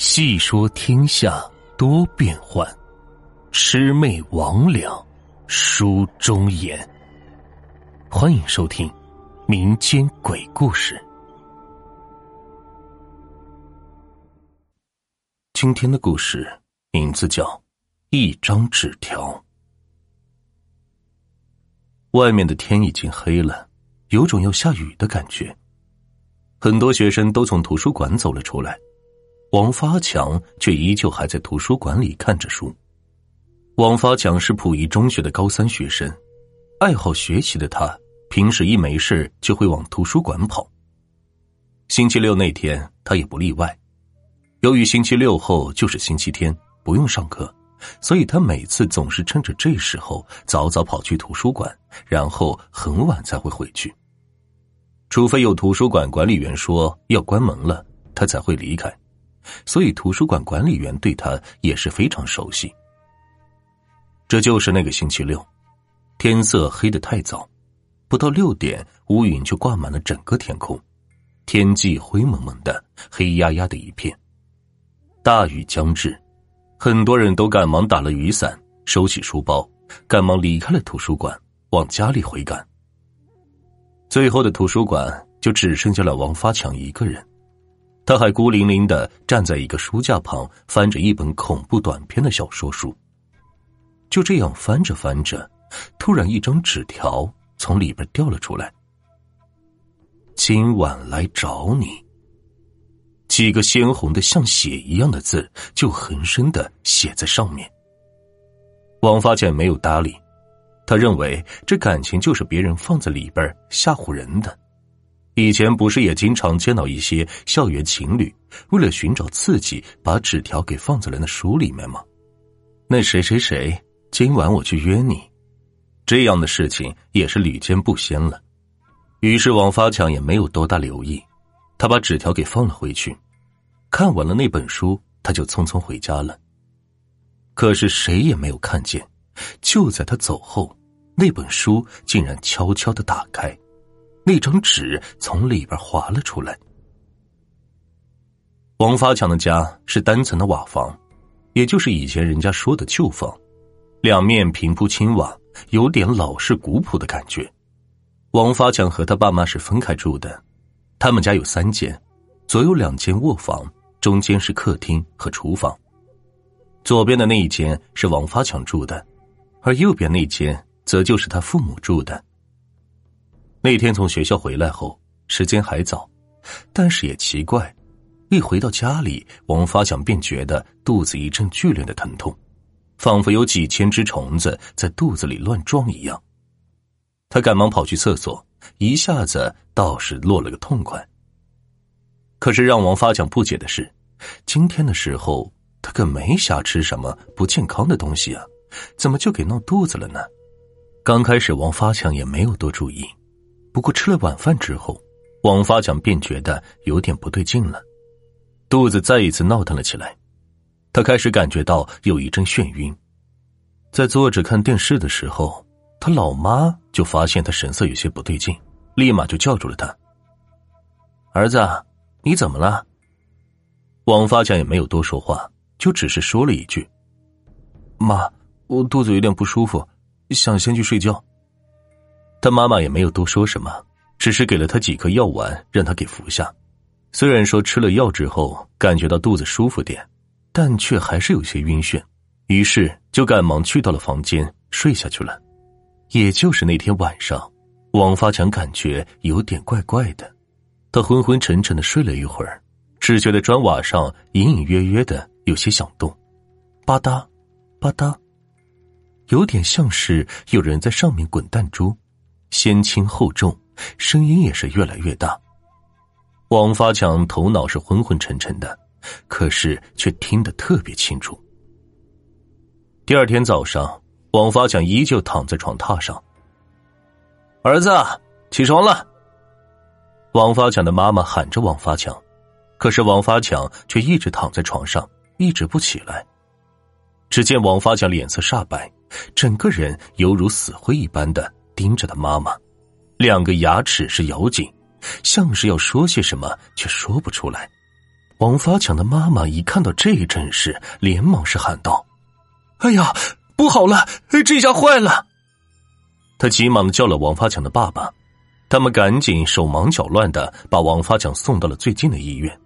细说天下多变幻，魑魅魍魉书中言。欢迎收听民间鬼故事。今天的故事名字叫《一张纸条》。外面的天已经黑了，有种要下雨的感觉。很多学生都从图书馆走了出来。王发强却依旧还在图书馆里看着书。王发强是溥仪中学的高三学生，爱好学习的他，平时一没事就会往图书馆跑。星期六那天，他也不例外。由于星期六后就是星期天，不用上课，所以他每次总是趁着这时候早早跑去图书馆，然后很晚才会回去。除非有图书馆管理员说要关门了，他才会离开。所以，图书馆管理员对他也是非常熟悉。这就是那个星期六，天色黑得太早，不到六点，乌云就挂满了整个天空，天际灰蒙蒙的，黑压压的一片。大雨将至，很多人都赶忙打了雨伞，收起书包，赶忙离开了图书馆，往家里回赶。最后的图书馆就只剩下了王发强一个人。他还孤零零的站在一个书架旁，翻着一本恐怖短篇的小说书。就这样翻着翻着，突然一张纸条从里边掉了出来。今晚来找你。几个鲜红的像血一样的字就横生的写在上面。王发健没有搭理，他认为这感情就是别人放在里边吓唬人的。以前不是也经常见到一些校园情侣为了寻找刺激，把纸条给放在了那书里面吗？那谁谁谁，今晚我去约你，这样的事情也是屡见不鲜了。于是王发强也没有多大留意，他把纸条给放了回去。看完了那本书，他就匆匆回家了。可是谁也没有看见，就在他走后，那本书竟然悄悄的打开。那张纸从里边滑了出来。王发强的家是单层的瓦房，也就是以前人家说的旧房，两面平铺青瓦，有点老式古朴的感觉。王发强和他爸妈是分开住的，他们家有三间，左右两间卧房，中间是客厅和厨房。左边的那一间是王发强住的，而右边那间则就是他父母住的。那天从学校回来后，时间还早，但是也奇怪，一回到家里，王发强便觉得肚子一阵剧烈的疼痛，仿佛有几千只虫子在肚子里乱撞一样。他赶忙跑去厕所，一下子倒是落了个痛快。可是让王发强不解的是，今天的时候他可没瞎吃什么不健康的东西啊，怎么就给闹肚子了呢？刚开始王发强也没有多注意。不过吃了晚饭之后，王发强便觉得有点不对劲了，肚子再一次闹腾了起来。他开始感觉到有一阵眩晕，在坐着看电视的时候，他老妈就发现他神色有些不对劲，立马就叫住了他：“儿子，你怎么了？”王发强也没有多说话，就只是说了一句：“妈，我肚子有点不舒服，想先去睡觉。”他妈妈也没有多说什么，只是给了他几颗药丸，让他给服下。虽然说吃了药之后感觉到肚子舒服点，但却还是有些晕眩，于是就赶忙去到了房间睡下去了。也就是那天晚上，王发强感觉有点怪怪的，他昏昏沉沉的睡了一会儿，只觉得砖瓦上隐隐约约的有些响动，吧嗒，吧嗒，有点像是有人在上面滚弹珠。先轻后重，声音也是越来越大。王发强头脑是昏昏沉沉的，可是却听得特别清楚。第二天早上，王发强依旧躺在床榻上。儿子，起床了！王发强的妈妈喊着王发强，可是王发强却一直躺在床上，一直不起来。只见王发强脸色煞白，整个人犹如死灰一般的。盯着他妈妈，两个牙齿是咬紧，像是要说些什么，却说不出来。王发强的妈妈一看到这一阵势，连忙是喊道：“哎呀，不好了，这下坏了！”他急忙的叫了王发强的爸爸，他们赶紧手忙脚乱的把王发强送到了最近的医院。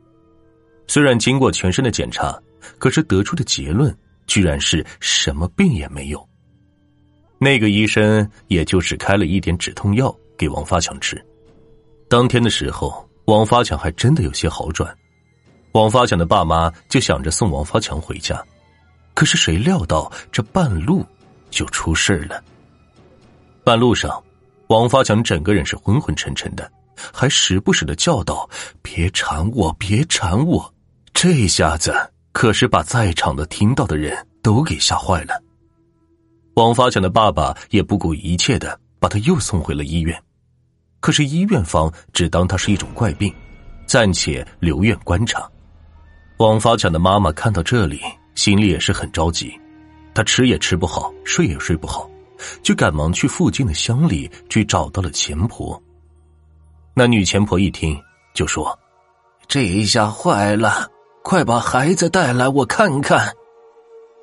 虽然经过全身的检查，可是得出的结论居然是什么病也没有。那个医生也就只开了一点止痛药给王发强吃。当天的时候，王发强还真的有些好转。王发强的爸妈就想着送王发强回家，可是谁料到这半路就出事了。半路上，王发强整个人是昏昏沉沉的，还时不时的叫道：“别缠我，别缠我！”这下子可是把在场的听到的人都给吓坏了。王发强的爸爸也不顾一切的把他又送回了医院，可是医院方只当他是一种怪病，暂且留院观察。王发强的妈妈看到这里，心里也是很着急，她吃也吃不好，睡也睡不好，就赶忙去附近的乡里去找到了钱婆。那女钱婆一听就说：“这一下坏了。”快把孩子带来，我看看。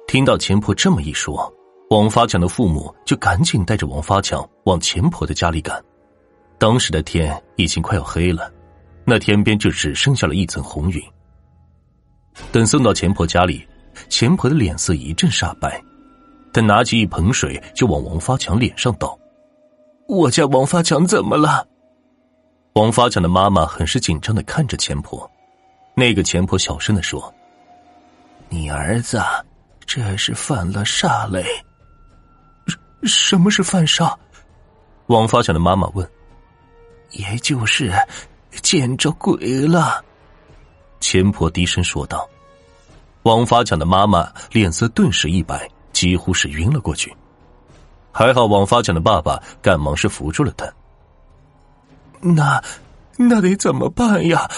听到钱婆这么一说，王发强的父母就赶紧带着王发强往钱婆的家里赶。当时的天已经快要黑了，那天边就只剩下了一层红云。等送到钱婆家里，钱婆的脸色一阵煞白，她拿起一盆水就往王发强脸上倒。我家王发强怎么了？王发强的妈妈很是紧张的看着钱婆。那个钱婆小声的说：“你儿子这是犯了煞嘞。”“什么是犯煞？”王发强的妈妈问。“也就是见着鬼了。”钱婆低声说道。王发强的妈妈脸色顿时一白，几乎是晕了过去。还好王发强的爸爸赶忙是扶住了他。那那得怎么办呀？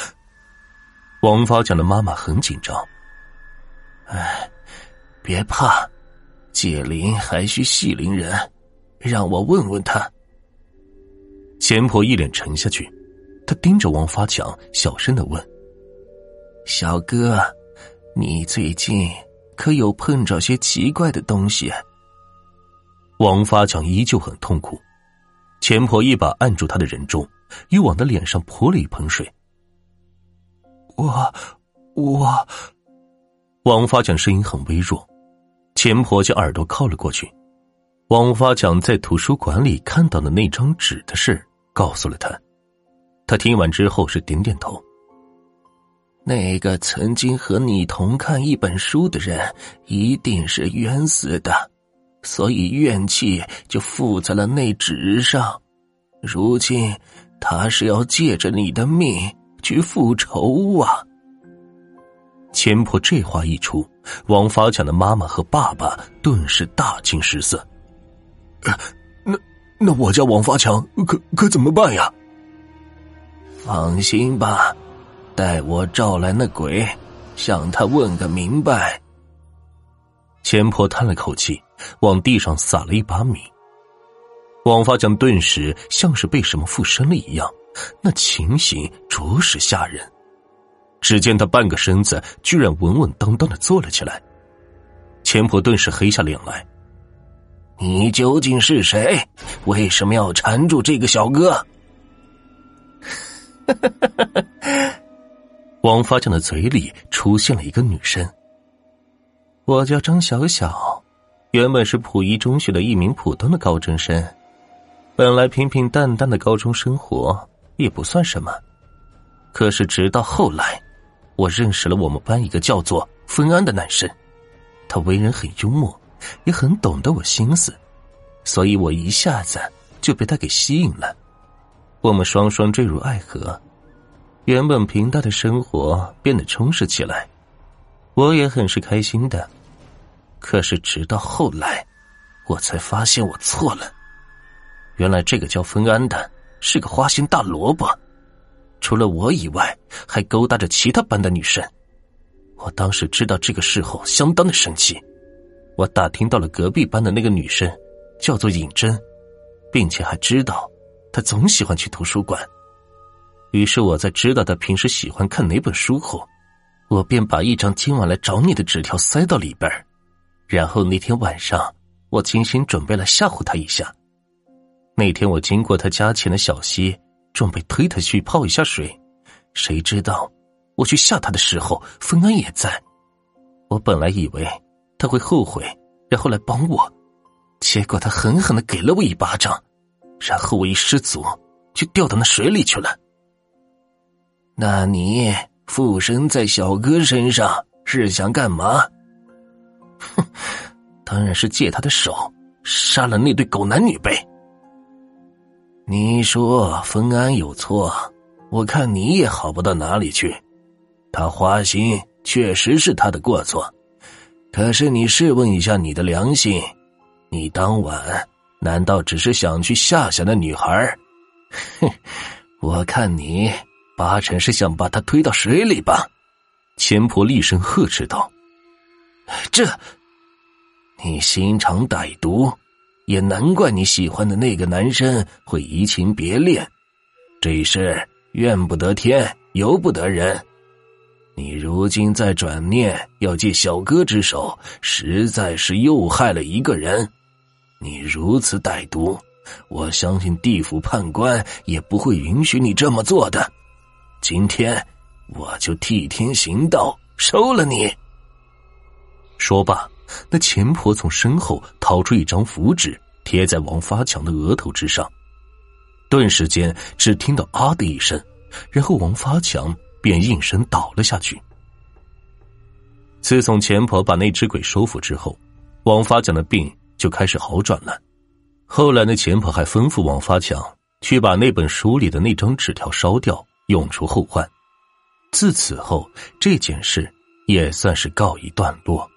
王发强的妈妈很紧张。哎，别怕，解铃还需系铃人，让我问问他。钱婆一脸沉下去，她盯着王发强，小声的问：“小哥，你最近可有碰着些奇怪的东西？”王发强依旧很痛苦，钱婆一把按住他的人中，又往他脸上泼了一盆水。我，我，王发强声音很微弱，钱婆将耳朵靠了过去。王发强在图书馆里看到的那张纸的事，告诉了他。他听完之后是点点头。那个曾经和你同看一本书的人，一定是冤死的，所以怨气就附在了那纸上。如今他是要借着你的命。去复仇啊！钱婆这话一出，王发强的妈妈和爸爸顿时大惊失色。那那我家王发强可可怎么办呀？放心吧，待我召来那鬼，向他问个明白。钱婆叹了口气，往地上撒了一把米。王发强顿时像是被什么附身了一样。那情形着实吓人，只见他半个身子居然稳稳当当的坐了起来。钱婆顿时黑下脸来：“你究竟是谁？为什么要缠住这个小哥？” 王发强的嘴里出现了一个女生：“我叫张小小，原本是普一中学的一名普通的高中生，本来平平淡淡的高中生活。”也不算什么，可是直到后来，我认识了我们班一个叫做芬安的男生，他为人很幽默，也很懂得我心思，所以我一下子就被他给吸引了。我们双双坠入爱河，原本平淡的生活变得充实起来，我也很是开心的。可是直到后来，我才发现我错了，原来这个叫芬安的。是个花心大萝卜，除了我以外，还勾搭着其他班的女生。我当时知道这个事后，相当的生气。我打听到了隔壁班的那个女生，叫做尹真，并且还知道她总喜欢去图书馆。于是我在知道她平时喜欢看哪本书后，我便把一张今晚来找你的纸条塞到里边然后那天晚上，我精心准备了吓唬他一下。那天我经过他家前的小溪，准备推他去泡一下水，谁知道我去吓他的时候，冯安也在。我本来以为他会后悔，然后来帮我，结果他狠狠的给了我一巴掌，然后我一失足就掉到那水里去了。那你附身在小哥身上是想干嘛？哼，当然是借他的手杀了那对狗男女呗。你说封安有错，我看你也好不到哪里去。他花心确实是他的过错，可是你试问一下你的良心，你当晚难道只是想去吓吓那女孩？哼，我看你八成是想把她推到水里吧。钱婆厉声呵斥道：“这，你心肠歹毒。”也难怪你喜欢的那个男生会移情别恋，这事怨不得天，由不得人。你如今再转念要借小哥之手，实在是又害了一个人。你如此歹毒，我相信地府判官也不会允许你这么做的。今天我就替天行道，收了你。说罢。那钱婆从身后掏出一张符纸，贴在王发强的额头之上。顿时间，只听到“啊”的一声，然后王发强便应声倒了下去。自从钱婆把那只鬼收服之后，王发强的病就开始好转了。后来，那钱婆还吩咐王发强去把那本书里的那张纸条烧掉，永除后患。自此后，这件事也算是告一段落。